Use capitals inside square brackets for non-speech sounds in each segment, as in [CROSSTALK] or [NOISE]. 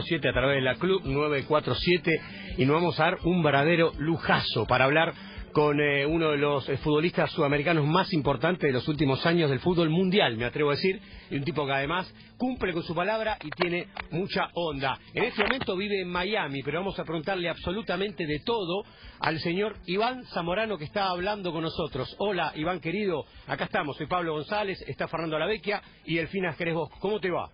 7 a través de la Club 947 y nos vamos a dar un verdadero lujazo para hablar con eh, uno de los eh, futbolistas sudamericanos más importantes de los últimos años del fútbol mundial, me atrevo a decir, y un tipo que además cumple con su palabra y tiene mucha onda. En este momento vive en Miami, pero vamos a preguntarle absolutamente de todo al señor Iván Zamorano que está hablando con nosotros. Hola, Iván querido, acá estamos, soy Pablo González, está Fernando Alavecchia y Elfina Jerez Bosco. ¿Cómo te va?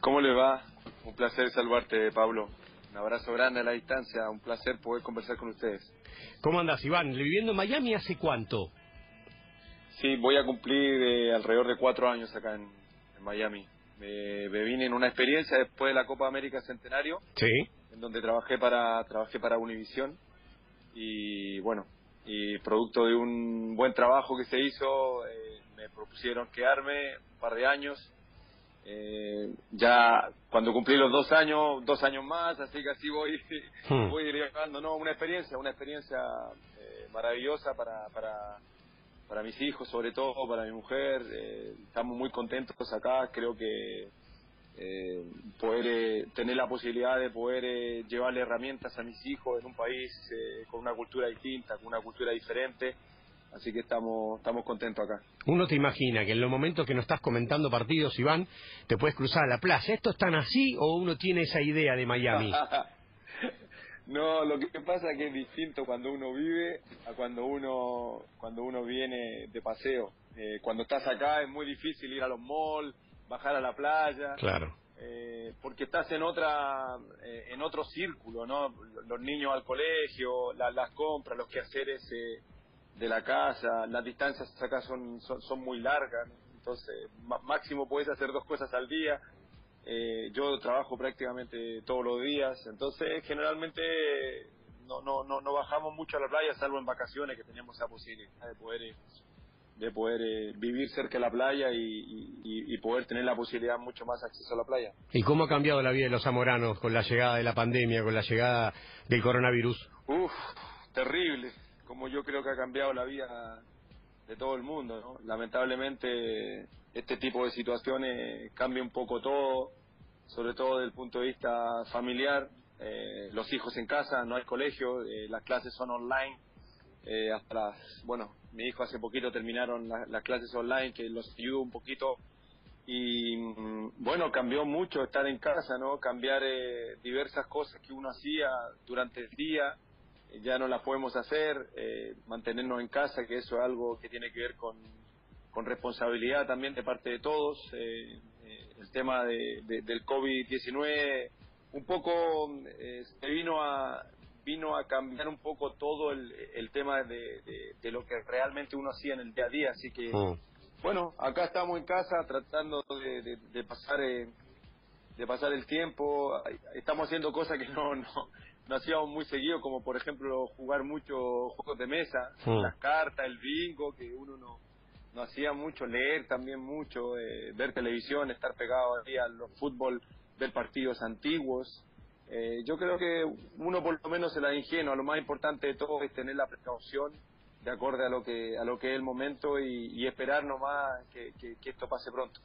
¿Cómo le va? Un placer saludarte, Pablo. Un abrazo grande a la distancia, un placer poder conversar con ustedes. ¿Cómo andas, Iván? ¿Viviendo en Miami hace cuánto? Sí, voy a cumplir eh, alrededor de cuatro años acá en, Miami. Me, vine en una experiencia después de la Copa América Centenario, sí. en donde trabajé para trabajé para Univision y bueno, y producto de un buen trabajo que se hizo, eh, me propusieron quedarme un par de años eh, ya cuando cumplí los dos años, dos años más, así que así voy, [LAUGHS] hmm. voy llegando, no, una experiencia, una experiencia eh, maravillosa para, para, para mis hijos, sobre todo para mi mujer, eh, estamos muy contentos acá, creo que eh, poder eh, tener la posibilidad de poder llevarle herramientas a mis hijos en un país con una cultura distinta, con una cultura diferente, Así que estamos, estamos contentos acá. Uno te imagina que en los momentos que no estás comentando partidos, Iván, te puedes cruzar a la playa. ¿Esto es tan así o uno tiene esa idea de Miami? [LAUGHS] no, lo que pasa es que es distinto cuando uno vive a cuando uno, cuando uno viene de paseo. Eh, cuando estás acá es muy difícil ir a los malls, bajar a la playa. Claro. Eh, porque estás en otra eh, en otro círculo, ¿no? Los niños al colegio, las compras, los quehaceres eh, de la casa, las distancias acá son, son, muy largas, entonces máximo puedes hacer dos cosas al día. Eh, yo trabajo prácticamente todos los días, entonces generalmente no, no, no, no bajamos mucho a la playa, salvo en vacaciones que tenemos esa posibilidad de poder de poder eh, vivir cerca de la playa y, y, poder tener la posibilidad mucho más acceso a la playa. ¿Y cómo ha cambiado la vida de los zamoranos con la llegada de la pandemia, con la llegada del coronavirus? Uf, terrible como yo creo que ha cambiado la vida de todo el mundo. Lamentablemente este tipo de situaciones cambia un poco todo, sobre todo desde el punto de vista familiar. Eh, los hijos en casa, no hay colegio, eh, las clases son online. Eh, hasta las, bueno, mi hijo hace poquito terminaron las clases online, que los ayudó un poquito. Y mm, bueno, cambió mucho estar en casa, ¿no? Cambiar diversas cosas que uno hacía durante el día ya no la podemos hacer, eh, mantenernos en casa, que eso es algo que tiene que ver con, con responsabilidad también de parte de todos. Eh, eh, el tema de, del COVID-19 un poco se vino a vino a cambiar un poco todo el, el tema de, de, lo que realmente uno hacía en el día a día, así que mm. bueno, acá estamos en casa tratando de, de pasar de pasar el tiempo, estamos haciendo cosas que no, no no hacíamos muy seguido, como por ejemplo jugar mucho juegos de mesa, las cartas, el bingo, que uno no, no hacía mucho, leer también mucho, eh, ver televisión, estar pegado a los fútbol, ver partidos antiguos. Eh, yo creo que uno por lo menos se la ingenua, lo más importante de todo es tener la precaución de acorde a lo que a lo que es el momento y, esperar nomás que, que esto pase pronto.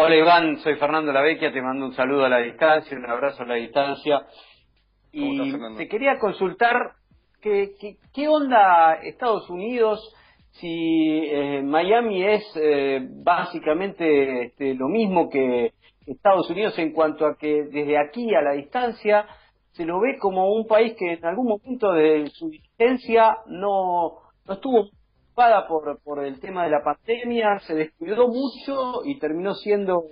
Hola Iván, soy Fernando Lavecchia, te mando un saludo a la distancia, un abrazo a la distancia. Y te quería consultar qué, qué, onda Estados Unidos, si eh, Miami es eh, básicamente este, lo mismo que Estados Unidos en cuanto a que desde aquí a la distancia se lo ve como un país que en algún momento de su existencia no, no estuvo por, por el tema de la pandemia, se descuidó mucho y terminó siendo,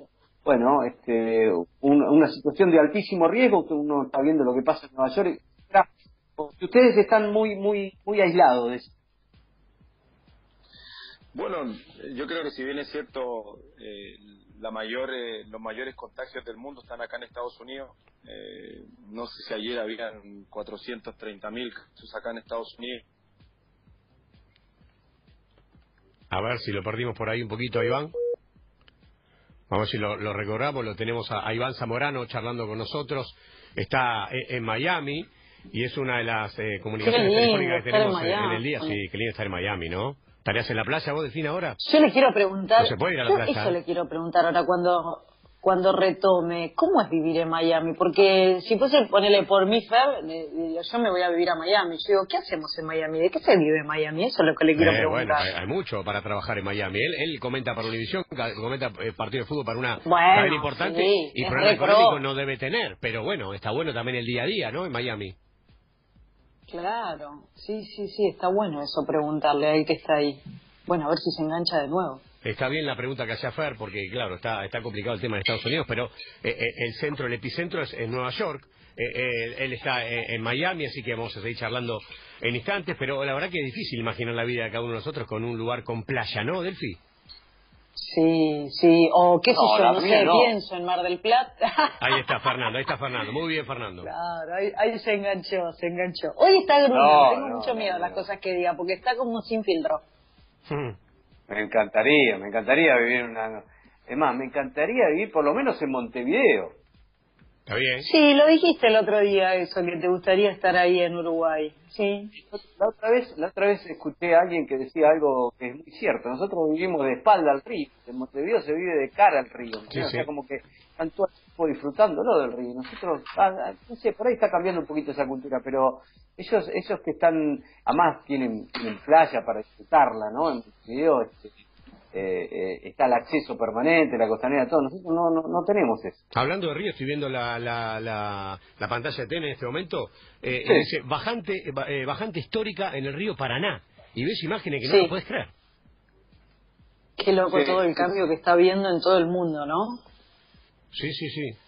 bueno, este, una situación de altísimo riesgo, que uno está viendo lo que pasa en Nueva York, ustedes están muy, muy, muy aislados de eso. Bueno, yo creo que si bien es cierto, eh, la mayor, eh, los mayores contagios del mundo están acá en Estados Unidos. Eh, no sé si ayer habían 430 mil casos acá en Estados Unidos. A ver si lo perdimos por ahí un poquito, Iván. Vamos a ver si lo, lo recordamos. Lo tenemos a, Iván Zamorano charlando con nosotros. Está en, Miami y es una de las eh, comunicaciones telefónicas que tenemos en, el día. Sí, qué lindo estar en Miami, ¿no? ¿Estarías en la playa vos, Delfín, ahora? Yo le quiero preguntar. No se puede ir a la playa. Eso le quiero preguntar ahora. Cuando cuando retome, ¿cómo es vivir en Miami? Porque si fuese ponerle por mí, Fer, yo me voy a vivir a Miami. Yo digo, ¿qué hacemos en Miami? ¿De qué se vive en Miami? Eso es lo que le quiero eh, preguntar. Bueno, hay, mucho para trabajar en Miami. Él, él comenta para Univision, comenta eh, partido de fútbol para una bueno, importante y problema económico no debe tener. Pero bueno, está bueno también el día a día, ¿no? En Miami. Claro, sí, sí, sí, está bueno eso preguntarle a él que está ahí. Bueno, a ver si se engancha de nuevo. Está bien la pregunta que hacía Fer, porque claro, está, está complicado el tema de Estados Unidos, pero eh, eh, el centro, el epicentro es en Nueva York. Eh, él está en Miami, así que vamos a seguir charlando en instantes, pero la verdad que es difícil imaginar la vida de cada uno de nosotros con un lugar con playa, ¿no, Delfi? Sí, sí, o qué sé yo, no sé, pienso en Mar del Plata. [LAUGHS] ahí está Fernando, ahí está Fernando, muy bien Fernando. Claro, ahí, se enganchó, se enganchó. Hoy está gruñendo, tengo mucho miedo a las cosas que diga, porque está como sin filtro. Me encantaría, me encantaría vivir en una... Es más, me encantaría vivir por lo menos en Montevideo. Está bien. Sí, lo dijiste el otro día eso, que te gustaría estar ahí en Uruguay. Sí. La otra vez, la otra vez escuché a alguien que decía algo que es muy cierto. Nosotros vivimos de espalda al río. En Montevideo se vive de cara al río. o sea, como que están disfrutándolo del río. Nosotros, ah, ah, no sé, por ahí está cambiando un poquito esa cultura, pero ellos, ellos que están, además tienen, tienen playa para disfrutarla, ¿no? En Montevideo, este, eh, eh, está el acceso permanente, la costanera, todo. Nosotros no, no, tenemos eso. Hablando de río, estoy viendo la, la, la, pantalla de TN en este momento. Eh, Dice, bajante, eh, bajante histórica en el río Paraná. Y ves imágenes que no lo puedes creer. Qué loco todo el cambio que está viendo en todo el mundo, ¿no? Sí, sí, sí.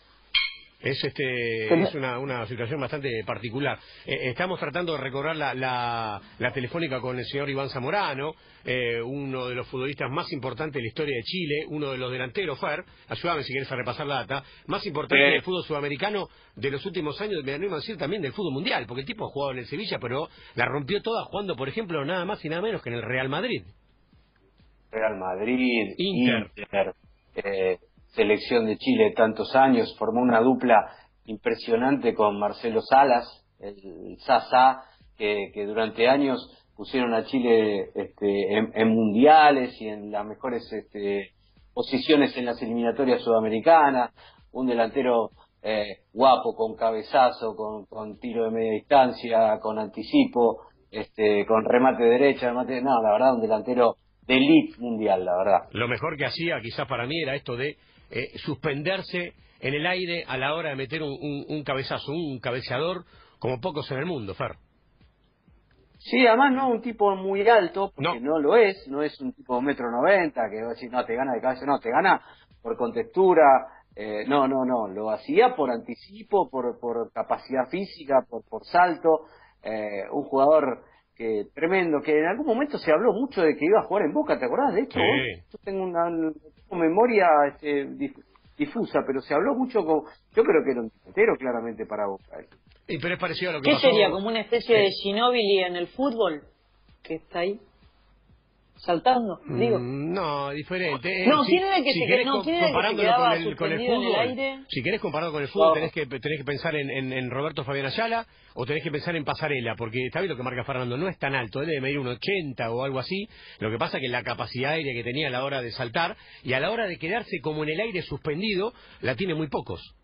Es este es una, una situación bastante particular. Eh, estamos tratando de recobrar la, la, telefónica con el señor Iván Zamorano, eh, uno de los futbolistas más importantes de la historia de Chile, uno de los delanteros, Fer, ayúdame si quieres a repasar la data, más importante del fútbol sudamericano de los últimos años, me animo a decir también del fútbol mundial, porque el tipo ha jugado en el Sevilla, pero la rompió toda jugando, por ejemplo, nada más y nada menos que en el Real Madrid. Real Madrid, Inter, eh, selección de Chile tantos años, formó una dupla impresionante con Marcelo Salas, el Sasa, que, durante años pusieron a Chile este, en, mundiales y en las mejores este, posiciones en las eliminatorias sudamericanas, un delantero eh, guapo, con cabezazo, con, con, tiro de media distancia, con anticipo, este, con remate derecha, remate, no, la verdad, un delantero de elite mundial, la verdad. Lo mejor que hacía, quizás para mí, era esto de eh, suspenderse en el aire a la hora de meter un, cabezazo, un cabeceador, como pocos en el mundo, Fer. Sí, además no un tipo muy alto, porque no, lo es, no es un tipo de metro noventa, que va a decir, no, te gana de cabeza, no, te gana por contextura, eh, no, no, no, lo hacía por anticipo, por, por capacidad física, por, por salto, eh, un jugador que tremendo, que en algún momento se habló mucho de que iba a jugar en Boca, ¿te acordás? De hecho, yo tengo una, memoria este, difusa, pero se habló mucho con... Yo creo que era un entero claramente para Boca. Y pero es parecido a lo que ¿Qué sería? ¿Como una especie de Ginóbili en el fútbol? Que está ahí saltando, digo. Mm, no, diferente. No, si, tiene que, si se, no, que con el, con el fútbol, aire. si querés comparado con el fútbol, tenés, que, tenés que pensar en, en, Roberto Fabián Ayala o tenés que pensar en Pasarela, porque está bien lo que marca Fernando, no es tan alto, él debe medir un 80 o algo así, lo que pasa es que la capacidad aérea que tenía a la hora de saltar y a la hora de quedarse como en el aire suspendido, la tiene muy pocos.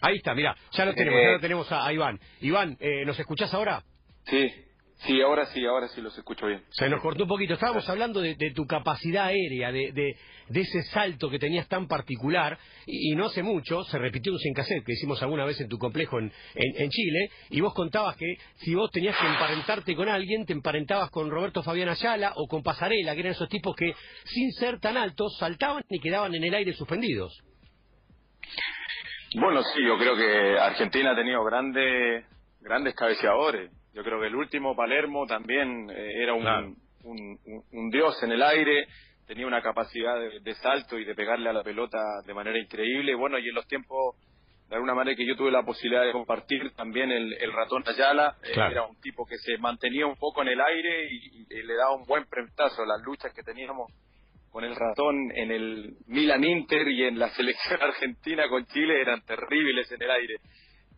Ahí está, mira, ya lo tenemos, ya lo tenemos a, Iván. Iván, eh, ¿nos escuchás ahora? Sí. Sí, ahora sí, ahora sí los escucho bien. Se nos cortó un poquito. Estábamos hablando de, tu capacidad aérea, de, de, ese salto que tenías tan particular. Y, no hace mucho se repitió un sin cassette que hicimos alguna vez en tu complejo en, en, Chile. Y vos contabas que si vos tenías que emparentarte con alguien, te emparentabas con Roberto Fabián Ayala o con Pasarela, que eran esos tipos que, sin ser tan altos, saltaban y quedaban en el aire suspendidos. Bueno, sí, yo creo que Argentina ha tenido grandes, grandes cabeceadores yo creo que el último Palermo también eh, era un, un, dios en el aire, tenía una capacidad de, salto y de pegarle a la pelota de manera increíble. Bueno, y en los tiempos, de alguna manera que yo tuve la posibilidad de compartir también el, ratón Ayala, eh, era un tipo que se mantenía un poco en el aire y, le daba un buen prentazo a las luchas que teníamos con el ratón en el Milan Inter y en la selección [LAUGHS] argentina con Chile eran terribles en el aire.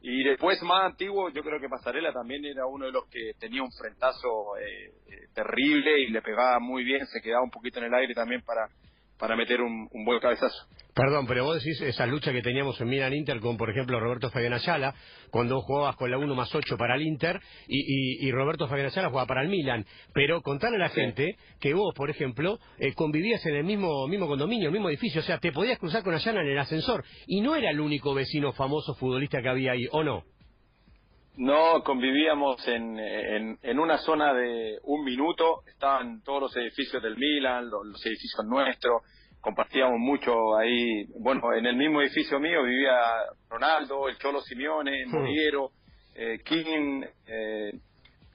Y después, más antiguo, yo creo que Pasarela también era uno de los que tenía un frentazo eh, eh, terrible y le pegaba muy bien, se quedaba un poquito en el aire también para, para meter un, buen cabezazo. Perdón, pero vos decís esa lucha que teníamos en Milan Inter con, por ejemplo, Roberto Fabián Ayala, cuando jugabas con la 1 más 8 para el Inter y, Roberto Fabián Ayala jugaba para el Milan. Pero contarle a la gente que vos, por ejemplo, eh, convivías en el mismo, mismo condominio, el mismo edificio, o sea, te podías cruzar con Ayala en el ascensor y no era el único vecino famoso futbolista que había ahí, ¿o no? No, convivíamos en, en, una zona de un minuto, estaban todos los edificios del Milan, los, edificios nuestros, compartíamos mucho ahí, bueno, en el mismo edificio mío vivía Ronaldo, el Cholo Simeone, hmm. Moriero, eh, King, eh,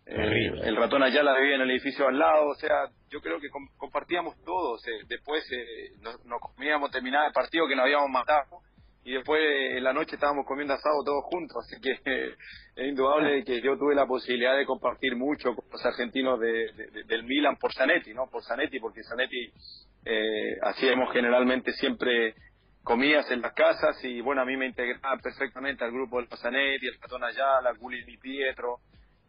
eh, el ratón Ayala vivía en el edificio al lado, o sea, yo creo que compartíamos todos, después nos, nos comíamos, terminaba el partido que nos habíamos matado, y después en la noche estábamos comiendo asado todos juntos, así que [LAUGHS] es indudable que yo tuve la posibilidad de compartir mucho con los argentinos de, del Milan por Zanetti, ¿no? Por Zanetti, porque Zanetti eh, hacíamos generalmente siempre comidas en las casas y bueno, a mí me integraba perfectamente al grupo del Zanetti, el Catón Ayala, Gulli Di Pietro,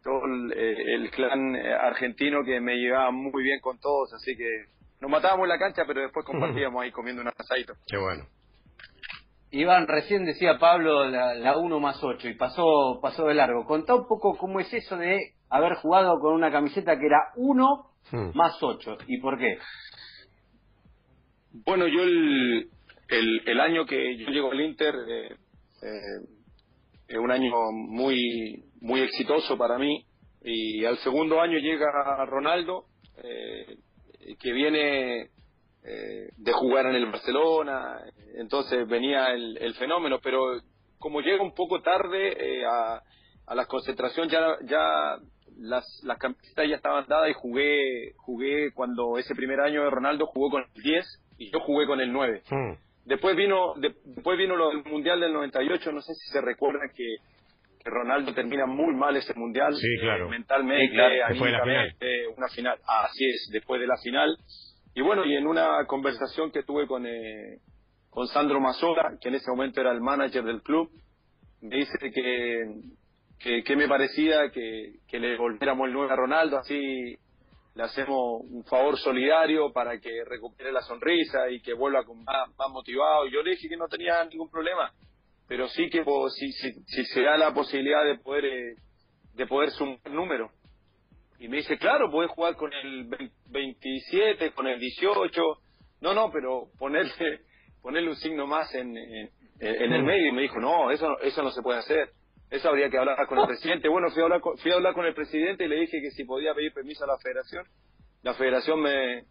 todo el, eh, clan eh, argentino que me llevaba muy bien con todos, así que nos matábamos en la cancha, pero después [LAUGHS] compartíamos ahí comiendo un asadito. Qué bueno. Iván, recién decía Pablo la, 1 más 8 y pasó, pasó de largo. Contá un poco cómo es eso de haber jugado con una camiseta que era 1 hmm. más 8 y por qué. Bueno, yo el, el, año que yo llego al Inter eh, eh, es un año muy, muy exitoso para mí y al segundo año llega Ronaldo eh, que viene eh, de jugar en el Barcelona, entonces venía el, fenómeno, pero como llega un poco tarde eh, a, a, la concentración, ya, ya las, las camisetas ya estaban dadas y jugué, jugué cuando ese primer año de Ronaldo jugó con el 10 y yo jugué con el 9. Hmm. Después vino, después vino lo del Mundial del 98, no sé si se recuerda que, Ronaldo termina muy mal ese Mundial, sí, claro. mentalmente, después de la final. una final, así es, después de la final y bueno, y en una conversación que tuve con, eh, con Sandro Mazzola, que en ese momento era el manager del club, me dice que, que, me parecía que, que, le volviéramos el 9 a Ronaldo, así le hacemos un favor solidario para que recupere la sonrisa y que vuelva con más, motivado. Y yo le dije que no tenía ningún problema, pero sí que si, si, si se da la posibilidad de poder, eh, de poder sumar número. Y me dice, claro, puedes jugar con el 27, con el 18. No, no, pero ponerle, [LAUGHS] ponerle un signo más en, en, el medio. Y me dijo, no, eso, eso no se puede hacer. Eso habría que hablar con el presidente. Bueno, fui a, hablar con, fui a hablar con el presidente y le dije que si podía pedir permiso a la federación. La federación me,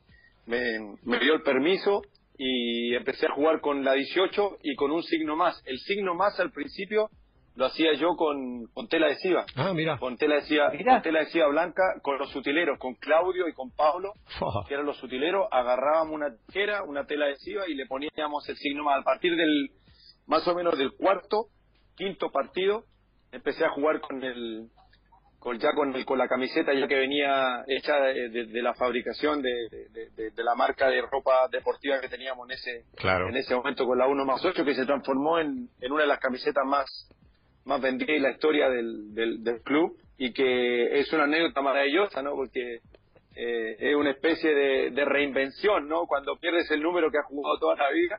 me dio el permiso y empecé a jugar con la 18 y con un signo más. El signo más al principio lo hacía yo con, con tela adhesiva. Ah, mira. Con tela adhesiva, con tela adhesiva blanca, con los utileros, con Claudio y con Pablo, que eran los utileros, agarrábamos una tijera, una tela adhesiva y le poníamos el signo más. A partir del, más o menos del cuarto, quinto partido, empecé a jugar con el, con, ya con, el, con la camiseta ya que venía hecha de, la fabricación de, de, la marca de ropa deportiva que teníamos en ese en ese momento con la 1 más 8 que se transformó en, en una de las camisetas más más vendida en la historia del, del, club y que es una anécdota maravillosa, ¿no? Porque eh, es una especie de, reinvención, ¿no? Cuando pierdes el número que has jugado toda la vida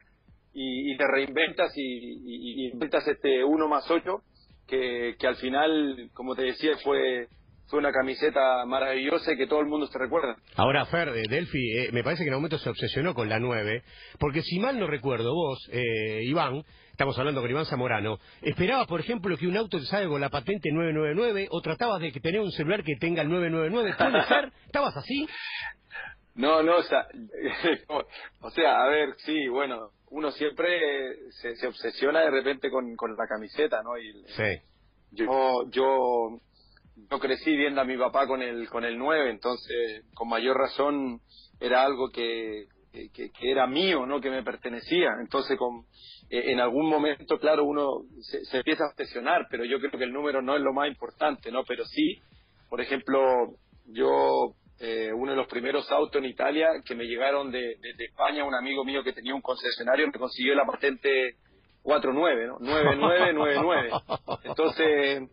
y, te reinventas y, inventas este 1 más 8, que, que al final, como te decía, fue fue una camiseta maravillosa y que todo el mundo se recuerda. Ahora, Fer, de Delphi, eh, me parece que en un momento se obsesionó con la 9, porque si mal no recuerdo, vos, eh, Iván, estamos hablando con Iván Zamorano, esperabas, por ejemplo, que un auto te salga con la patente 999 o tratabas de que tener un celular que tenga el 999. ¿Puede [LAUGHS] ser? ¿Estabas así? No, no, o sea, [LAUGHS] o sea, a ver, sí, bueno, uno siempre se, obsesiona de repente con, con la camiseta, ¿no? Y, sí. Yo, yo, yo crecí viendo a mi papá con el, con el 9, entonces, con mayor razón, era algo que, que, era mío, ¿no? Que me pertenecía. Entonces, con, eh, en algún momento, claro, uno se, empieza a obsesionar, pero yo creo que el número no es lo más importante, ¿no? Pero sí, por ejemplo, yo, eh, uno de los primeros autos en Italia que me llegaron de, España, un amigo mío que tenía un concesionario me consiguió la patente 49, ¿no? 9999. Entonces,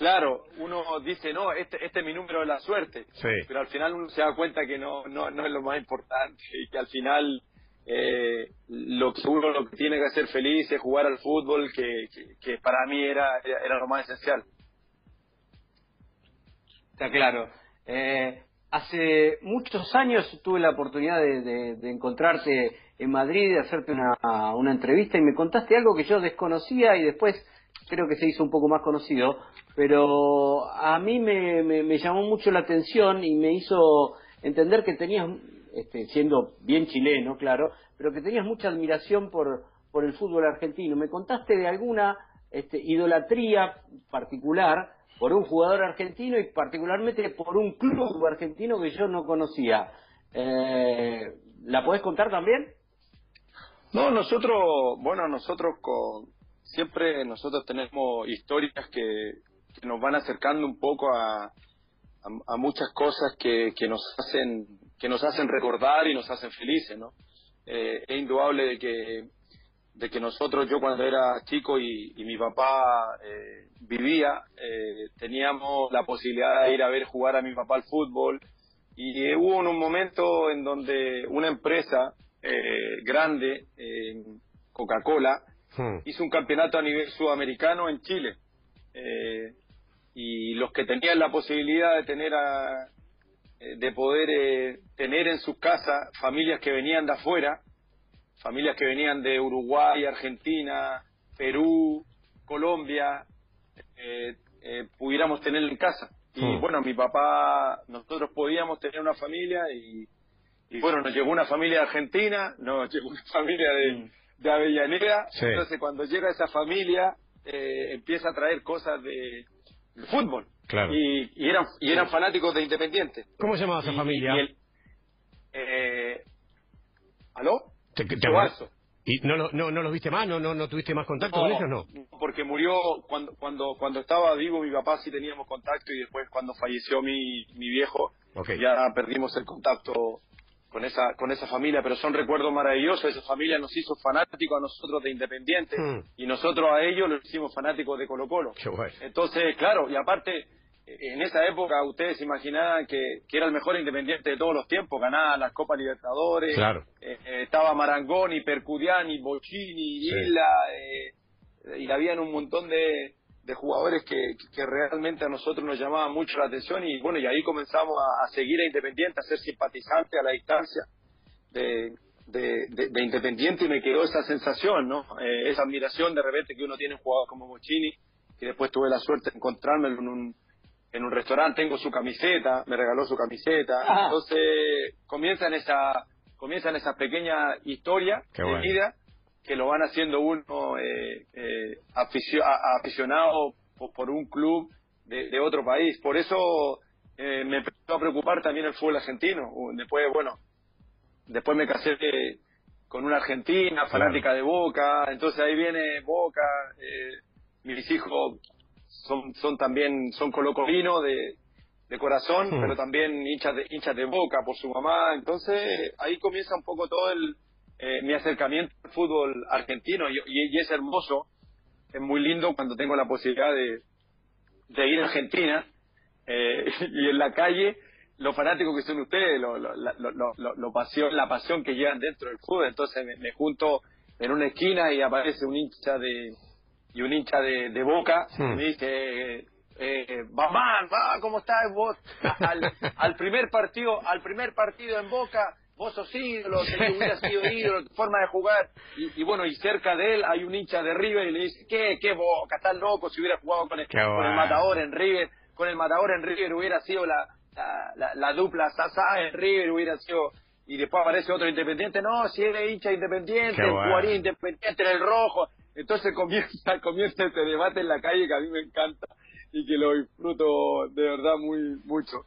claro, uno dice, no, este, este es mi número de la suerte, pero al final uno se da cuenta que no, no, no es lo más importante y que al final eh, lo que seguro lo que tiene que hacer feliz es jugar al fútbol, que, que, para mí era, era, lo más esencial. Está claro. Eh, hace muchos años tuve la oportunidad de, de, encontrarte en Madrid, de hacerte una, una entrevista y me contaste algo que yo desconocía y después creo que se hizo un poco más conocido, pero a mí me, me, llamó mucho la atención y me hizo entender que tenías, este, siendo bien chileno, claro, pero que tenías mucha admiración por, por el fútbol argentino. Me contaste de alguna este, idolatría particular por un jugador argentino y particularmente por un club argentino que yo no conocía. Eh, ¿La podés contar también? No, nosotros, bueno, nosotros con, siempre nosotros tenemos historias que, nos van acercando un poco a, a, muchas cosas que, nos hacen que nos hacen recordar y nos hacen felices, ¿no? Eh, es indudable de que de que nosotros, yo cuando era chico y, mi papá eh, vivía, eh, teníamos la posibilidad de ir a ver jugar a mi papá al fútbol y hubo un momento en donde una empresa grande, Coca-Cola, Hmm. Hizo un campeonato a nivel sudamericano en Chile. Eh, y los que tenían la posibilidad de tener a, eh, de poder eh, tener en sus casas familias que venían de afuera, familias que venían de Uruguay, Argentina, Perú, Colombia, pudiéramos tener en casa. Y hmm. bueno, mi papá, nosotros podíamos tener una familia y, y bueno, nos llegó una familia de Argentina, nos [LAUGHS] llegó una familia de, hmm de Avellaneda. Entonces, cuando llega esa familia, eh, empieza a traer cosas de, fútbol. Claro. Y, eran, y eran fanáticos de Independiente. ¿Cómo se llamaba esa familia? eh, ¿Aló? Te, ¿Y no, no, no, no los viste más? ¿No, no, no tuviste más contacto con ellos? No, porque murió cuando, cuando, cuando estaba vivo mi papá sí teníamos contacto y después cuando falleció mi, mi viejo ya perdimos el contacto con esa, con esa familia, pero son recuerdos maravillosos. Esa familia nos hizo fanáticos a nosotros de Independiente hmm. y nosotros a ellos los hicimos fanáticos de Colo Colo. Entonces, claro, y aparte, en esa época ustedes imaginaban que, que era el mejor Independiente de todos los tiempos, ganaba las Copas Libertadores, claro. Eh, eh, estaba Marangoni, Percudiani, Bocini, Isla, eh, y habían un montón de, de jugadores que, que, realmente a nosotros nos llamaban mucho la atención y bueno, y ahí comenzamos a, seguir a Independiente, a ser simpatizante a la distancia de, de, Independiente y me quedó esa sensación, ¿no? Eh, esa admiración de repente que uno tiene un jugador como Mochini, que después tuve la suerte de encontrarme en un, en un restaurante, tengo su camiseta, me regaló su camiseta, entonces comienzan esa comienzan esa pequeña historia de vida que lo van haciendo uno eh, eh aficionado por, un club de, otro país. Por eso eh, me empezó a preocupar también el fútbol argentino. Después, bueno, después me casé con una argentina fanática de Boca, entonces ahí viene Boca. Eh, mis hijos son, son también son colocolinos de, de corazón, hmm. pero también hinchas de, hinchas de Boca por su mamá. Entonces ahí comienza un poco todo el eh, mi acercamiento al fútbol argentino y, es hermoso, es muy lindo cuando tengo la posibilidad de, de ir a Argentina eh, [LAUGHS] y en la calle lo fanáticos que son ustedes, lo, lo, lo, pasión, la pasión que llevan dentro del fútbol. Entonces me, junto en una esquina y aparece un hincha de y un hincha de, de Boca y me dice eh, Bamán, va, ¿cómo estás vos? [LAUGHS] Al, al primer partido, al primer partido en Boca vos sos ídolo, [LAUGHS] te hubiera sido ídolo, tu forma de jugar. Y, bueno, y cerca de él hay un hincha de River y le dice, ¿qué, qué boca, estás loco si hubiera jugado con el, con el matador en River? Con el matador en River hubiera sido la, la, la, dupla Sasa en River, hubiera sido... Y después aparece otro independiente, no, si eres hincha independiente, jugaría independiente en el rojo. Entonces comienza, [LAUGHS] comienza este debate en la calle que a mí me encanta y que lo disfruto de verdad muy mucho.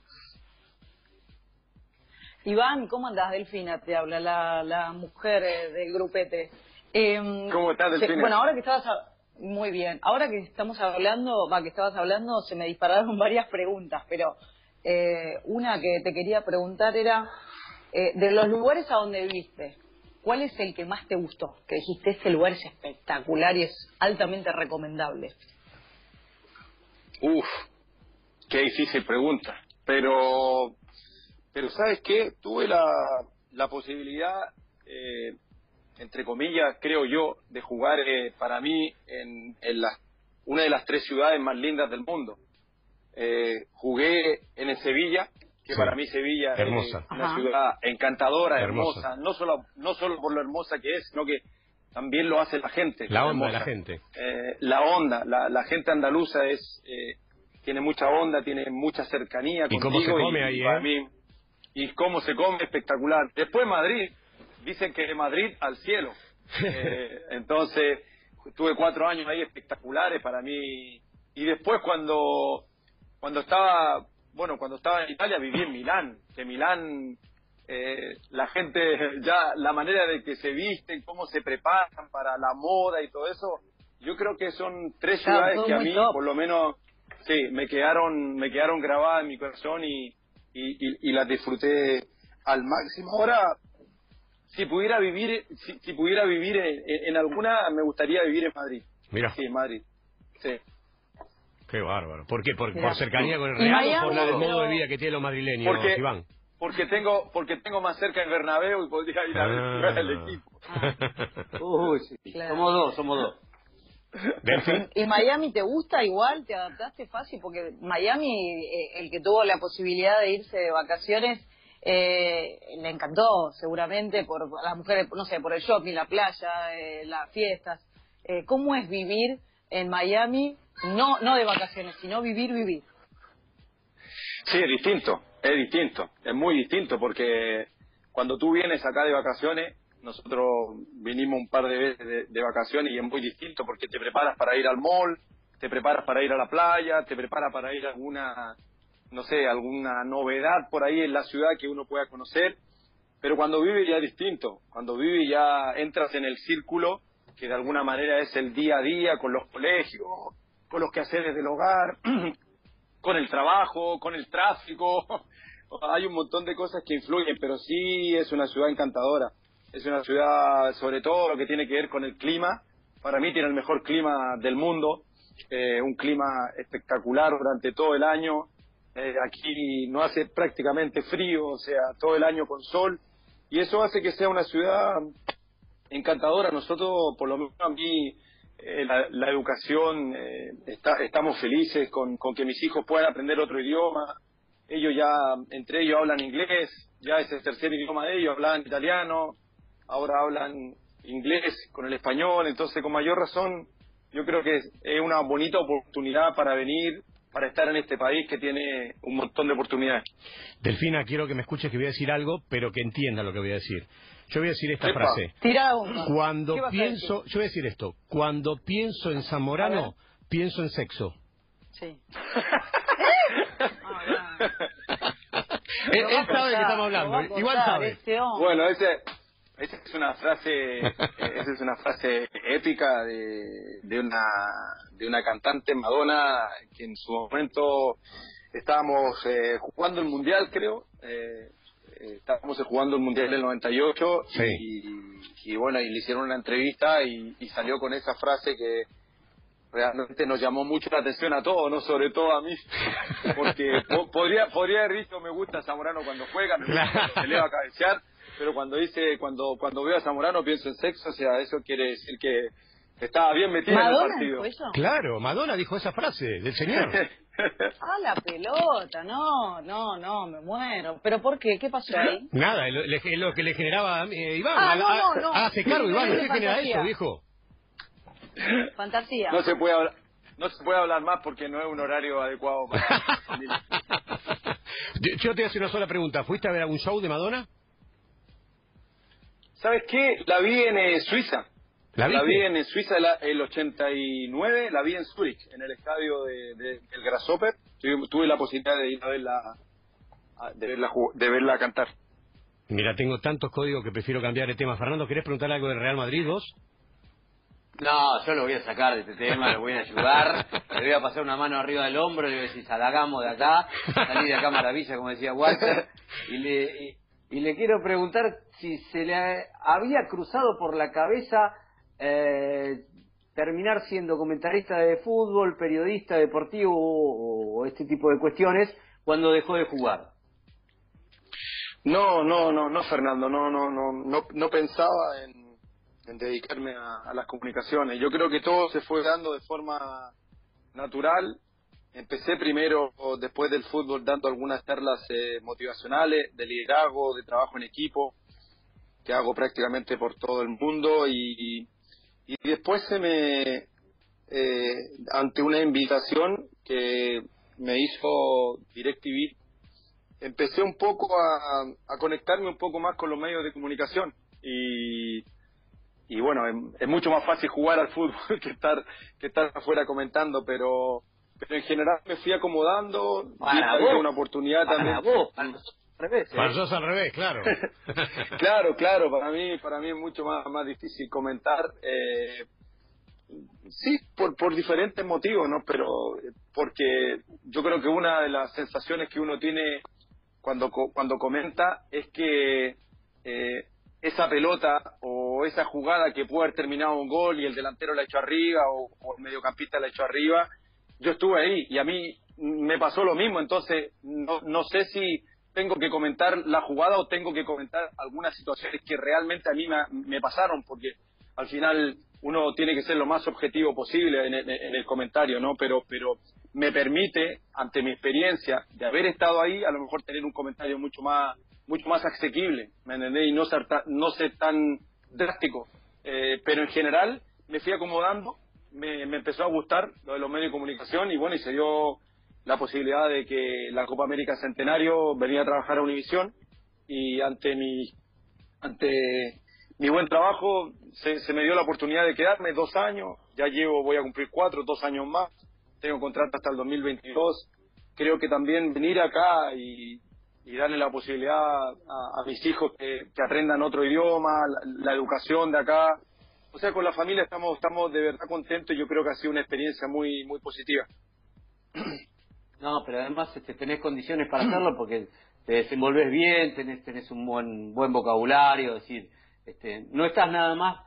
Iván, ¿cómo andás, Delfina? Te habla la, la mujer eh, del grupete. Em, ¿Cómo estás, Delfina? bueno, ahora que estabas... Muy bien. Ahora que estamos hablando, va, que estabas hablando, se me dispararon [LAUGHS] varias preguntas, pero eh, una que te quería preguntar era, eh, de los lugares a donde viviste, ¿cuál es el que más te gustó? Que dijiste, este lugar es espectacular y es altamente recomendable. Uf, qué difícil pregunta. Pero pero ¿sabes qué? Tuve la, la posibilidad eh, entre comillas, creo yo, de jugar eh, para mí en, la, una de las tres ciudades más lindas del mundo. Eh, jugué en el Sevilla, que para mí Sevilla es una ciudad encantadora, hermosa. no solo no solo por lo hermosa que es, sino que también lo hace la gente. La onda de la gente. Eh, la onda, la, la, gente andaluza es eh, tiene mucha onda, tiene mucha cercanía ¿Y cómo se come ahí, para mí, y cómo se come espectacular. Después Madrid, dicen que de Madrid al cielo. [LAUGHS] entonces, tuve cuatro años ahí espectaculares para mí. Y después cuando cuando estaba, bueno, cuando estaba en Italia viví en Milán, que Milán, eh, la gente, [LAUGHS] ya la manera de que se visten, cómo se preparan para la moda y todo eso, yo creo que son tres ciudades que a mí, por lo menos, sí, me quedaron, me quedaron grabadas en mi corazón y, y, las disfruté al máximo. Ahora, si pudiera vivir, si, pudiera vivir en, alguna, me gustaría vivir en Madrid. Mira. Sí, en Madrid. Sí. Qué bárbaro. ¿Por qué? ¿Por, cercanía con el Real o por el modo de vida que tienen los madrileños, porque, Iván? Porque tengo, porque tengo más cerca el Bernabéu y podría ir a ver el ah. equipo. [LAUGHS] Uy, sí. Somos dos, somos dos. [LAUGHS] ¿Y Miami te gusta igual? ¿Te adaptaste fácil? Porque Miami, eh, el que tuvo la posibilidad de irse de vacaciones, eh, le encantó seguramente por las mujeres, no sé, por el shopping, la playa, eh, las fiestas. Eh, ¿Cómo es vivir en Miami no, no de vacaciones, sino vivir, vivir. Sí, es distinto, es distinto, es muy distinto porque cuando tú vienes acá de vacaciones, nosotros vinimos un par de veces de, vacaciones y es muy distinto porque te preparas para ir al mall, te preparas para ir a la playa, te preparas para ir a alguna, no sé, alguna novedad por ahí en la ciudad que uno pueda conocer, pero cuando vive ya es distinto, cuando vive ya entras en el círculo que de alguna manera es el día a día con los colegios, con los quehaceres del hogar, [CLEARS THROAT] con el trabajo, con el tráfico. [LAUGHS] Hay un montón de cosas que influyen, pero sí es una ciudad encantadora. Es una ciudad, sobre todo lo que tiene que ver con el clima. Para mí tiene el mejor clima del mundo, eh, un clima espectacular durante todo el año. Eh, aquí no hace prácticamente frío, o sea, todo el año con sol. Y eso hace que sea una ciudad encantadora. Nosotros, por lo menos a mí, eh, la, educación, eh, estamos felices con, que mis hijos puedan aprender otro idioma. Ellos ya, entre ellos hablan inglés, ya es el tercer idioma de ellos, hablan italiano, ahora hablan inglés con el español, entonces con mayor razón yo creo que es, una bonita oportunidad para venir, para estar en este país que tiene un montón de oportunidades. Delfina, quiero que me escuches que voy a decir algo, pero que entienda lo que voy a decir. Yo voy a decir esta frase. Cuando pienso, yo voy a decir esto. Cuando pienso en Zamorano, pienso en sexo. Sí. [LAUGHS] él, él, sabe de qué estamos hablando. Igual sabe. Este bueno, ese, esa es una frase, [LAUGHS] esa es una frase épica de, de una de una cantante Madonna que en su momento estábamos eh, jugando el mundial, creo. Eh, eh, estábamos jugando el Mundial del 98 y, y, bueno, y le hicieron una entrevista y, salió con esa frase que realmente nos llamó mucho la atención a todos, no sobre todo a mí, [LAUGHS] porque podría podría haber dicho me gusta Zamorano cuando juega, me gusta [LAUGHS] se le va a cabecear, pero cuando dice cuando cuando veo a Zamorano pienso en sexo, o sea, eso quiere decir que estaba bien metido en el partido. Claro, Madonna dijo esa frase del señor. [LAUGHS] Ah, la pelota, no, no, no, me muero. ¿Pero por qué? ¿Qué pasó ahí? Nada, lo, lo que le generaba eh, Iván. Ah, no, no, no. Hace cargo, Iván, ¿qué genera eso, viejo? Fantasía. No se puede hablar. No se puede hablar más porque no es un horario adecuado para [LAUGHS] Yo te voy a hacer una sola pregunta. ¿Fuiste a ver algún show de Madonna? ¿Sabes qué? La vi en eh, Suiza. ¿La, vi en Suiza el 89, la vi en Zurich, en el estadio de, del Grasshopper. Tuve, la posibilidad de ir a verla, de verla, de verla cantar. Mira, tengo tantos códigos que prefiero cambiar de tema. Fernando, ¿querés preguntar algo del Real Madrid vos? No, yo lo voy a sacar de este tema, lo voy a ayudar, le voy a pasar una mano arriba del hombro, le voy a decir, salagamos de acá, salir de acá maravilla, como decía Walter, y le, y le quiero preguntar si se le había cruzado por la cabeza eh, terminar siendo comentarista de fútbol, periodista deportivo o, este tipo de cuestiones cuando dejó de jugar? No, no, no, no, Fernando, no, no, no, no, no pensaba en, dedicarme a, las comunicaciones. Yo creo que todo se fue dando de forma natural. Empecé primero, después del fútbol, dando algunas charlas eh, motivacionales, de liderazgo, de trabajo en equipo, que hago prácticamente por todo el mundo. Y, y después se me, eh, ante una invitación que me hizo DirecTV, empecé un poco a, conectarme un poco más con los medios de comunicación. Y, y bueno, es, mucho más fácil jugar al fútbol [LAUGHS] que estar que estar afuera comentando, pero pero en general me fui acomodando, para una oportunidad también. Al revés, ¿eh? al revés, claro. [LAUGHS] claro, claro, para mí, para mí es mucho más, más difícil comentar, eh, sí, por, por diferentes motivos, ¿no? Pero porque yo creo que una de las sensaciones que uno tiene cuando, cuando comenta es que eh, esa pelota o esa jugada que puede haber terminado un gol y el delantero la ha hecho arriba o, o el mediocampista la ha hecho arriba, yo estuve ahí y a mí me pasó lo mismo, entonces no, no sé si tengo que comentar la jugada o tengo que comentar algunas situaciones que realmente a mí me, pasaron, porque al final uno tiene que ser lo más objetivo posible en el, comentario, ¿no? Pero, pero me permite, ante mi experiencia de haber estado ahí, a lo mejor tener un comentario mucho más, mucho más asequible, ¿me entendés? Y no ser, no ser tan drástico. Eh, pero en general me fui acomodando, me, me empezó a gustar lo de los medios de comunicación y bueno, y se dio la posibilidad de que la Copa América Centenario venía a trabajar a Univisión y ante mi ante mi buen trabajo se, se, me dio la oportunidad de quedarme dos años, ya llevo, voy a cumplir cuatro, dos años más, tengo contrato hasta el 2022, creo que también venir acá y, darle la posibilidad a, mis hijos que, aprendan otro idioma, la, educación de acá, o sea, con la familia estamos, estamos de verdad contentos y yo creo que ha sido una experiencia muy, muy positiva. [CLEARS THROAT] No, pero además este, tenés condiciones para hacerlo [CLEARS THROAT] porque te desenvolves bien, tenés, tenés un buen, buen vocabulario, es decir, este, no estás nada más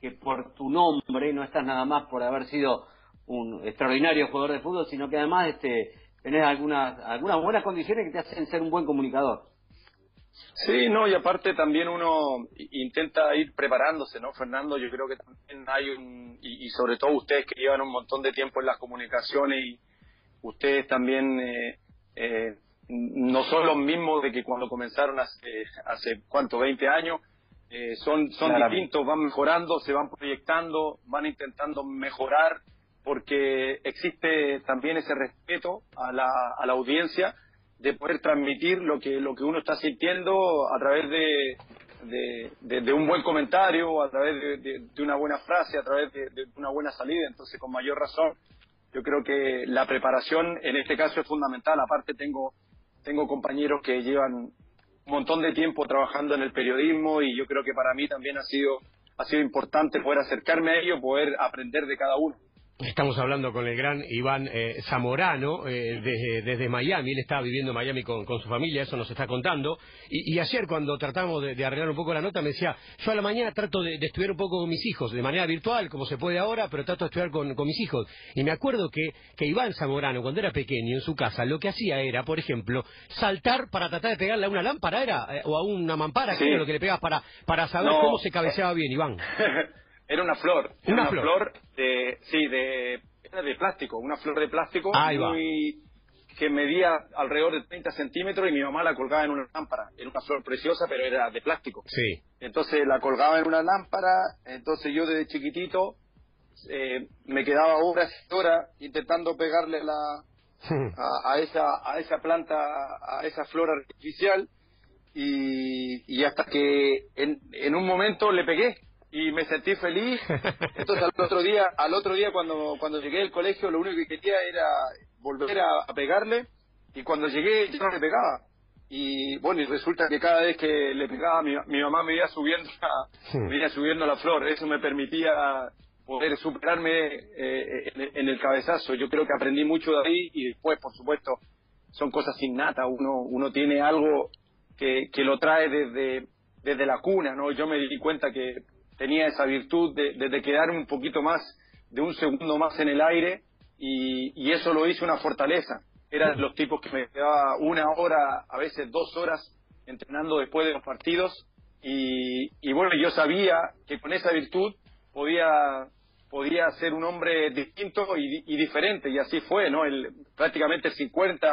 que por tu nombre, no estás nada más por haber sido un extraordinario jugador de fútbol, sino que además este, tenés algunas, algunas buenas condiciones que te hacen ser un buen comunicador. Sí, no, y aparte también uno intenta ir preparándose, ¿no, Fernando? Yo creo que también hay un, y, y sobre todo ustedes que llevan un montón de tiempo en las comunicaciones y, ustedes también eh, eh, no son los mismos de que cuando comenzaron hace, hace ¿cuánto? 20 años. Eh, son son distintos, van mejorando, se van proyectando, van intentando mejorar, porque existe también ese respeto a la, a la audiencia de poder transmitir lo que lo que uno está sintiendo a través de, de, un buen comentario, a través de, una buena frase, a través de, una buena salida. Entonces, con mayor razón, yo creo que la preparación en este caso es fundamental. Aparte tengo, tengo compañeros que llevan un montón de tiempo trabajando en el periodismo y yo creo que para mí también ha sido, ha sido importante poder acercarme a ellos, poder aprender de cada uno. Estamos hablando con el gran Iván eh, Zamorano eh, desde, Miami. Él está viviendo en Miami con, su familia, eso nos está contando. Y, ayer, cuando tratamos de, arreglar un poco la nota, me decía: Yo a la mañana trato de, estudiar un poco con mis hijos, de manera virtual, como se puede ahora, pero trato de estudiar con, mis hijos. Y me acuerdo que, que Iván Zamorano, cuando era pequeño en su casa, lo que hacía era, por ejemplo, saltar para tratar de pegarle a una lámpara, era, eh, o a una mampara, que era lo que le pegas para, para saber cómo se cabeceaba bien, Iván. [LAUGHS] Era una flor. una, flor. de, sí, de, era de plástico, una flor de plástico muy, que medía alrededor de 30 centímetros y mi mamá la colgaba en una lámpara. Era una flor preciosa, pero era de plástico. Sí. Entonces la colgaba en una lámpara, entonces yo desde chiquitito eh, me quedaba horas y horas intentando pegarle la, [LAUGHS] a, esa, a esa planta, a esa flor artificial y, y hasta que en, en un momento le pegué y me sentí feliz. [LAUGHS] Entonces al otro día, al otro día cuando, cuando llegué al colegio lo único que quería era volver a, pegarle y cuando llegué ya no le pegaba. Y bueno, y resulta que cada vez que le pegaba mi, mi mamá me iba subiendo la, me iba subiendo la flor. Eso me permitía poder superarme eh, en, el cabezazo. Yo creo que aprendí mucho de ahí y después, por supuesto, son cosas innatas. Uno, uno tiene algo que, que lo trae desde, desde la cuna, ¿no? Yo me di cuenta que tenía esa virtud de, de, quedar un poquito más, de un segundo más en el aire y, eso lo hizo una fortaleza. Eran los tipos que me quedaba una hora, a veces dos horas entrenando después de los partidos y, y bueno, yo sabía que con esa virtud podía podía ser un hombre distinto y, y diferente y así fue, ¿no? El, prácticamente el 50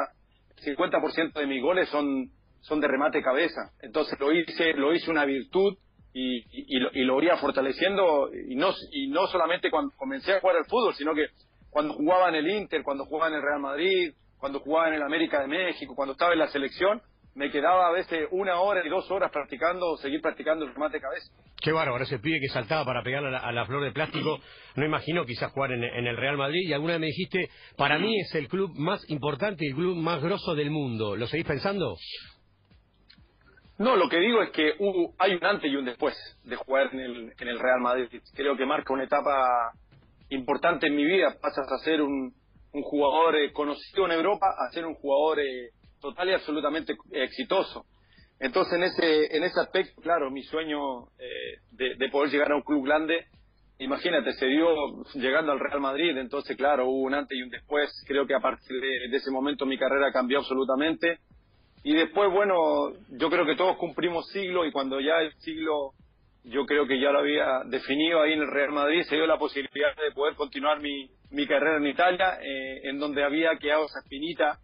50% de mis goles son son de remate cabeza. Entonces lo hice lo hice una virtud y, y, lo, y lo iría fortaleciendo y no y no solamente cuando comencé a jugar al fútbol, sino que cuando jugaba en el Inter, cuando jugaba en el Real Madrid, cuando jugaba en el América de México, cuando estaba en la selección, me quedaba a veces una hora y dos horas practicando, seguir practicando el remate de cabeza. Qué bárbaro, ese pibe que saltaba para pegar a la, flor de plástico, no imagino quizás jugar en, el Real Madrid y alguna vez me dijiste, para mí es el club más importante y el club más grosso del mundo. ¿Lo seguís pensando? No, lo que digo es que hay un antes y un después de jugar en el, en el Real Madrid. Creo que marca una etapa importante en mi vida. Pasas a ser un, un jugador eh, conocido en Europa a ser un jugador eh, total y absolutamente exitoso. Entonces, en ese, en ese aspecto, claro, mi sueño eh, de, poder llegar a un club grande, imagínate, se dio llegando al Real Madrid, entonces, claro, hubo un antes y un después. Creo que a partir de, ese momento mi carrera cambió absolutamente. Y después, bueno, yo creo que todos cumplimos siglo y cuando ya el siglo, yo creo que ya lo había definido ahí en el Real Madrid, se dio la posibilidad de poder continuar mi, mi carrera en Italia, eh, en donde había quedado esa espinita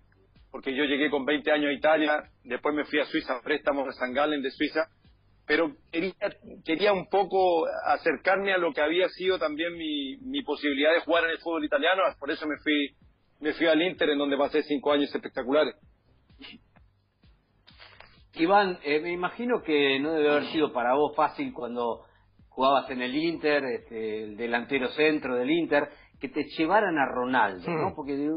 porque yo llegué con 20 años a Italia, después me fui a Suiza, préstamos de San Galen de Suiza, pero quería, quería un poco acercarme a lo que había sido también mi, mi posibilidad de jugar en el fútbol italiano, por eso me fui, me fui al Inter, en donde pasé cinco años espectaculares. Iván, eh, me imagino que no debe haber sido para vos fácil cuando jugabas en el Inter, este, el delantero centro del Inter, que te llevaran a Ronaldo, ¿no? Hmm. Porque en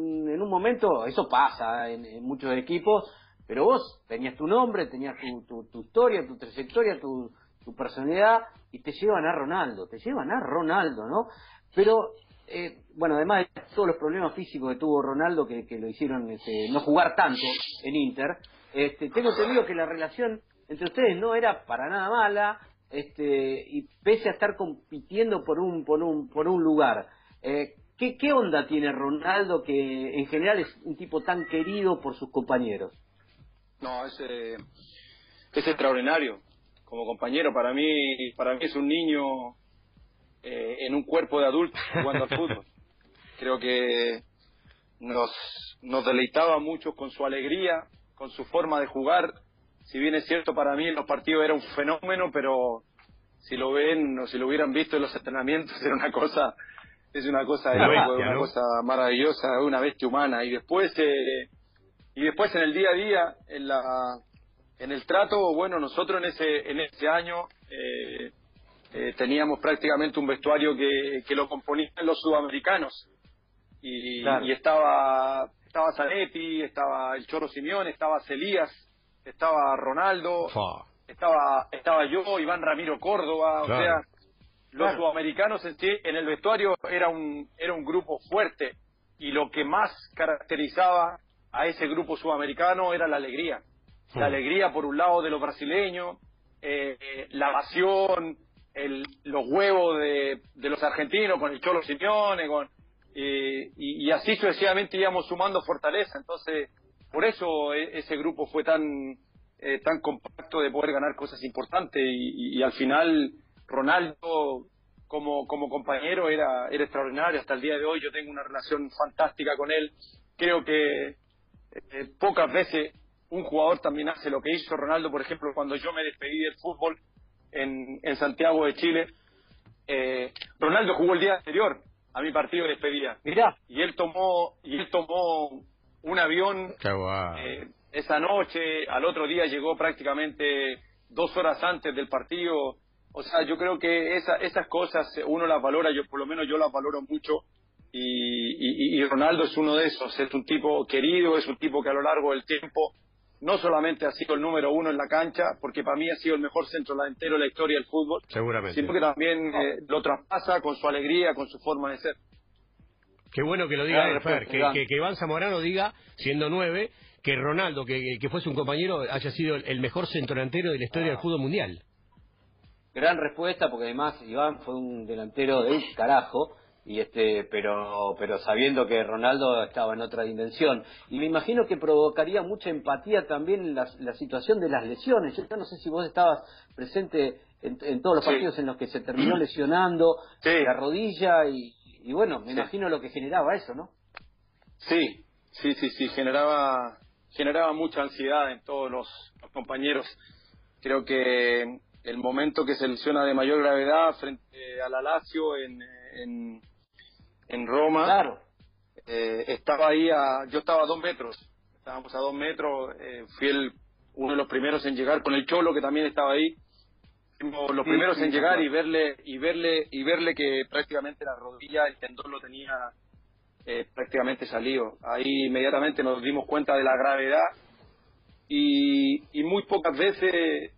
un, momento, eso pasa en, muchos equipos, pero vos tenías tu nombre, tenías tu, tu, historia, tu trayectoria, tu, tu, personalidad, y te llevan a Ronaldo, te llevan a Ronaldo, ¿no? Pero, eh, bueno, además de todos los problemas físicos que tuvo Ronaldo, que, que lo hicieron este, no jugar tanto en Inter, este, tengo entendido que la relación entre ustedes no era para nada mala, este, y pese a estar compitiendo por un, por un, por un lugar. Eh, ¿qué, ¿Qué onda tiene Ronaldo que en general es un tipo tan querido por sus compañeros? No, es, eh, es extraordinario como compañero. Para mí, para mí es un niño eh, en un cuerpo de adulto jugando al [LAUGHS] fútbol. Creo que nos, nos deleitaba mucho con su alegría, con su forma de jugar. Si bien es cierto, para mí en los partidos era un fenómeno, pero si lo ven o si lo hubieran visto en los entrenamientos [LAUGHS] era una cosa es una cosa una cosa maravillosa, una bestia humana. Y después, eh, y después en el día a día, en la, en el trato, bueno, nosotros en ese, en ese año eh, eh, teníamos prácticamente un vestuario que, que lo componían los sudamericanos. Y, y estaba, estaba Zanetti, estaba el Choro Simeón, estaba Celías, estaba Ronaldo, estaba, estaba yo, Iván Ramiro Córdoba, o sea, los sudamericanos en sí, en el vestuario era un, era un grupo fuerte y lo que más caracterizaba a ese grupo sudamericano era la alegría. La alegría por un lado de los brasileños, eh, la pasión, el, los huevos de, de, los argentinos con el Cholo Simeone, con, y, y, así sucesivamente íbamos sumando fortaleza. Entonces, por eso e, ese grupo fue tan, eh, tan compacto de poder ganar cosas importantes y, al final Ronaldo como, como compañero era, era extraordinario. Hasta el día de hoy yo tengo una relación fantástica con él. Creo que eh, pocas veces un jugador también hace lo que hizo Ronaldo, por ejemplo, cuando yo me despedí del fútbol en, en Santiago de Chile. Eh, Ronaldo jugó el día anterior a mi partido de despedida. Mirá. Y él tomó, y él tomó un avión eh, esa noche, al otro día llegó prácticamente dos horas antes del partido o sea, yo creo que esa, esas cosas uno las valora, yo por lo menos yo las valoro mucho y, y, Ronaldo es uno de esos, es un tipo querido, es un tipo que a lo largo del tiempo no solamente ha sido el número uno en la cancha, porque para mí ha sido el mejor centro delantero de la historia del fútbol, Seguramente. sino que también eh, lo traspasa con su alegría, con su forma de ser. Qué bueno que lo diga Fer, que, que, Iván Zamorano diga, siendo nueve, que Ronaldo, que, que fuese un compañero, haya sido el mejor centro delantero de la historia del fútbol mundial gran respuesta, porque además Iván fue un delantero de carajo. Y este pero pero sabiendo que Ronaldo estaba en otra dimensión. Y me imagino que provocaría mucha empatía también la, la situación de las lesiones. Yo no sé si vos estabas presente en, todos los partidos en los que se terminó lesionando la rodilla y, y bueno me imagino lo que generaba eso no sí sí sí sí generaba generaba mucha ansiedad en todos los, compañeros. Creo que el momento que se lesiona de mayor gravedad frente a la Lazio en, en en Roma. Claro. Eh, estaba ahí, a, yo estaba a dos metros, estábamos a dos metros, eh, fui el, uno de los primeros en llegar con el Cholo que también estaba ahí, fuimos los primeros en llegar y verle y verle y verle que prácticamente la rodilla, el tendón lo tenía eh, prácticamente salido. Ahí inmediatamente nos dimos cuenta de la gravedad y, y muy pocas veces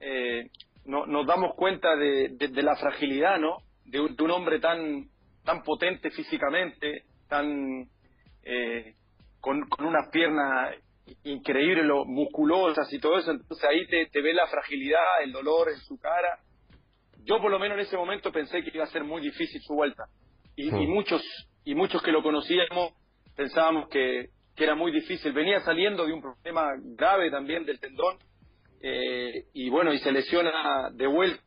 eh, no, nos damos cuenta de, de, la fragilidad, ¿no? De de un hombre tan tan potente físicamente, tan eh, con, unas piernas increíbles, musculosas y todo eso, entonces ahí te, te ve la fragilidad, el dolor en su cara. Yo por lo menos en ese momento pensé que iba a ser muy difícil su vuelta. Y, y muchos y muchos que lo conocíamos pensábamos que, que, era muy difícil. Venía saliendo de un problema grave también del tendón eh, y bueno, y se lesiona de vuelta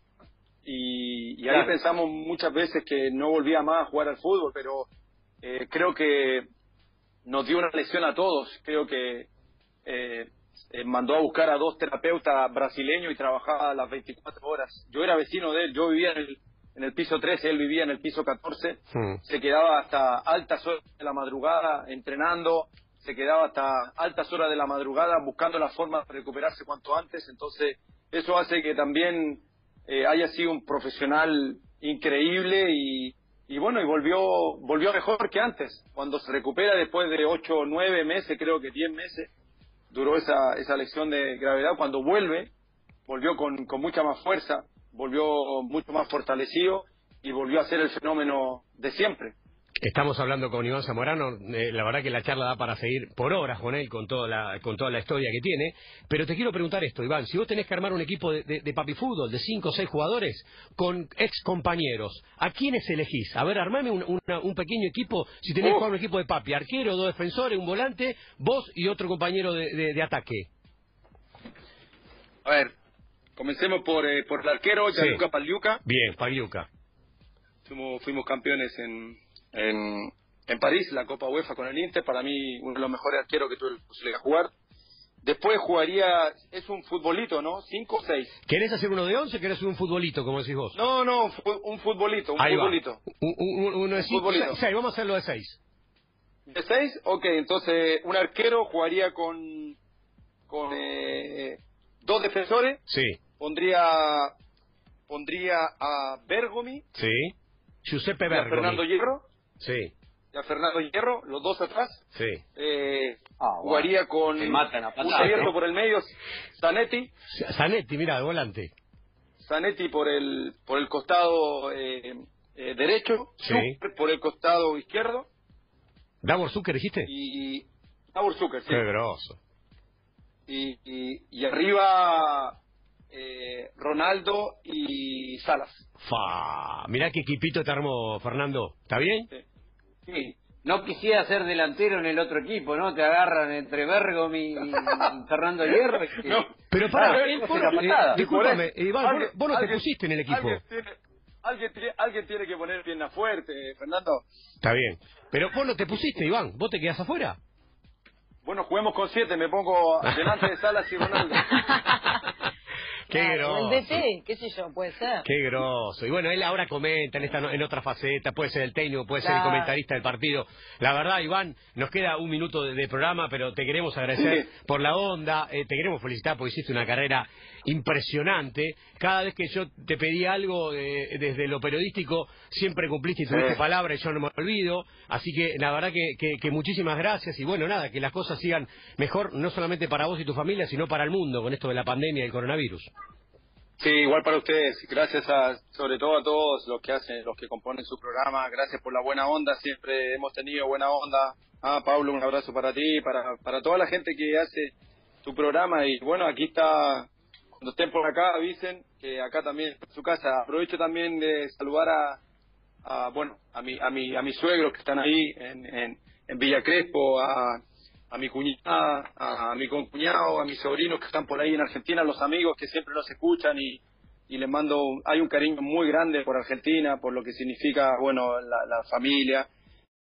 y, ahí pensamos muchas veces que no volvía más a jugar al fútbol, pero eh, creo que nos dio una lección a todos. Creo que eh, eh, mandó a buscar a dos terapeutas brasileños y trabajaba las 24 horas. Yo era vecino de él, yo vivía en el, en el piso 13, él vivía en el piso 14. Hmm. Se quedaba hasta altas horas de la madrugada entrenando, se quedaba hasta altas horas de la madrugada buscando la forma de recuperarse cuanto antes. Entonces, eso hace que también eh, haya sido un profesional increíble y, y bueno, y volvió, volvió mejor que antes. Cuando se recupera después de ocho o nueve meses, creo que diez meses, duró esa, esa lección de gravedad. Cuando vuelve, volvió con, con mucha más fuerza, volvió mucho más fortalecido y volvió a ser el fenómeno de siempre. Estamos hablando con Iván Zamorano, eh, la verdad que la charla da para seguir por horas con él, con toda, la, con toda la historia que tiene, pero te quiero preguntar esto, Iván, si vos tenés que armar un equipo de, de, papi fútbol de cinco o seis jugadores con ex compañeros, ¿a quiénes elegís? A ver, armame un, un pequeño equipo, si tenés que jugar un equipo de papi, arquero, dos defensores, un volante, vos y otro compañero de, de ataque. A ver, comencemos por, eh, por el arquero, Gianluca sí. Pagliuca. Bien, Pagliuca. Fuimos, fuimos campeones en en, en París, la Copa UEFA con el Inter, para mí uno de los mejores arqueros que tuve la posibilidad de jugar. Después jugaría, es un futbolito, ¿no? ¿Cinco o seis? ¿Querés hacer uno de once o querés un futbolito, como decís vos? No, no, un futbolito, un futbolito. Un, uno de futbolito. Seis, vamos a hacerlo de seis. ¿De seis? Ok, entonces un arquero jugaría con, con eh, dos defensores. Sí. Pondría, pondría a Bergomi. Sí. Giuseppe Bergomi. Fernando Hierro. Sí. Ya Fernando Hierro, los dos atrás. Sí. Eh, ah, jugaría con un abierto por el medio, Zanetti. Zanetti, mira, volante. Zanetti por el por el costado eh, eh, derecho, sí. por el costado izquierdo. Davor Zucker, dijiste. Y, Davor Zucker, sí. Qué grosso. Y, y, y arriba eh, Ronaldo y Salas. Fa, mirá qué equipito te armó, Fernando. ¿Está bien? Sí. No quisiera ser delantero en el otro equipo, ¿no? Te agarran entre Bergomi y, [LAUGHS] Fernando Hierro. No, pero para, ah, discúlpame, Iván, vos, no te pusiste en el equipo. Alguien tiene, alguien, tiene, que poner pierna fuerte, Fernando. Está bien. Pero vos no te pusiste, Iván. ¿Vos te quedás afuera? Bueno, juguemos con siete. Me pongo [LAUGHS] delante de Salas y Ronaldo. [LAUGHS] Qué grosso. El DT, qué sé yo, puede ser. Qué grosso. Y bueno, él ahora comenta en, esta, en otra faceta, puede ser el técnico, puede ser el comentarista del partido. La verdad, Iván, nos queda un minuto de, programa, pero te queremos agradecer por la onda, eh, te queremos felicitar porque hiciste una carrera impresionante. Cada vez que yo te pedí algo eh, desde lo periodístico, siempre cumpliste y tuviste palabra y yo no me olvido. Así que la verdad que, que, muchísimas gracias y bueno, nada, que las cosas sigan mejor, no solamente para vos y tu familia, sino para el mundo con esto de la pandemia y el coronavirus. Sí, igual para ustedes. Gracias a, sobre todo a todos los que hacen, los que componen su programa. Gracias por la buena onda. Siempre hemos tenido buena onda. Ah, Pablo, un abrazo para ti, para, para toda la gente que hace tu programa. Y bueno, aquí está cuando estén por acá avisen que acá también es su casa. Aprovecho también de saludar a, a, bueno, a mi, a mi, a mis suegros que están ahí en, en, en Villa Crespo, a, a mi cuñada, a, mi concuñado, a mis sobrinos que están por ahí en Argentina, a los amigos que siempre nos escuchan y, y les mando, hay un cariño muy grande por Argentina, por lo que significa, bueno, la familia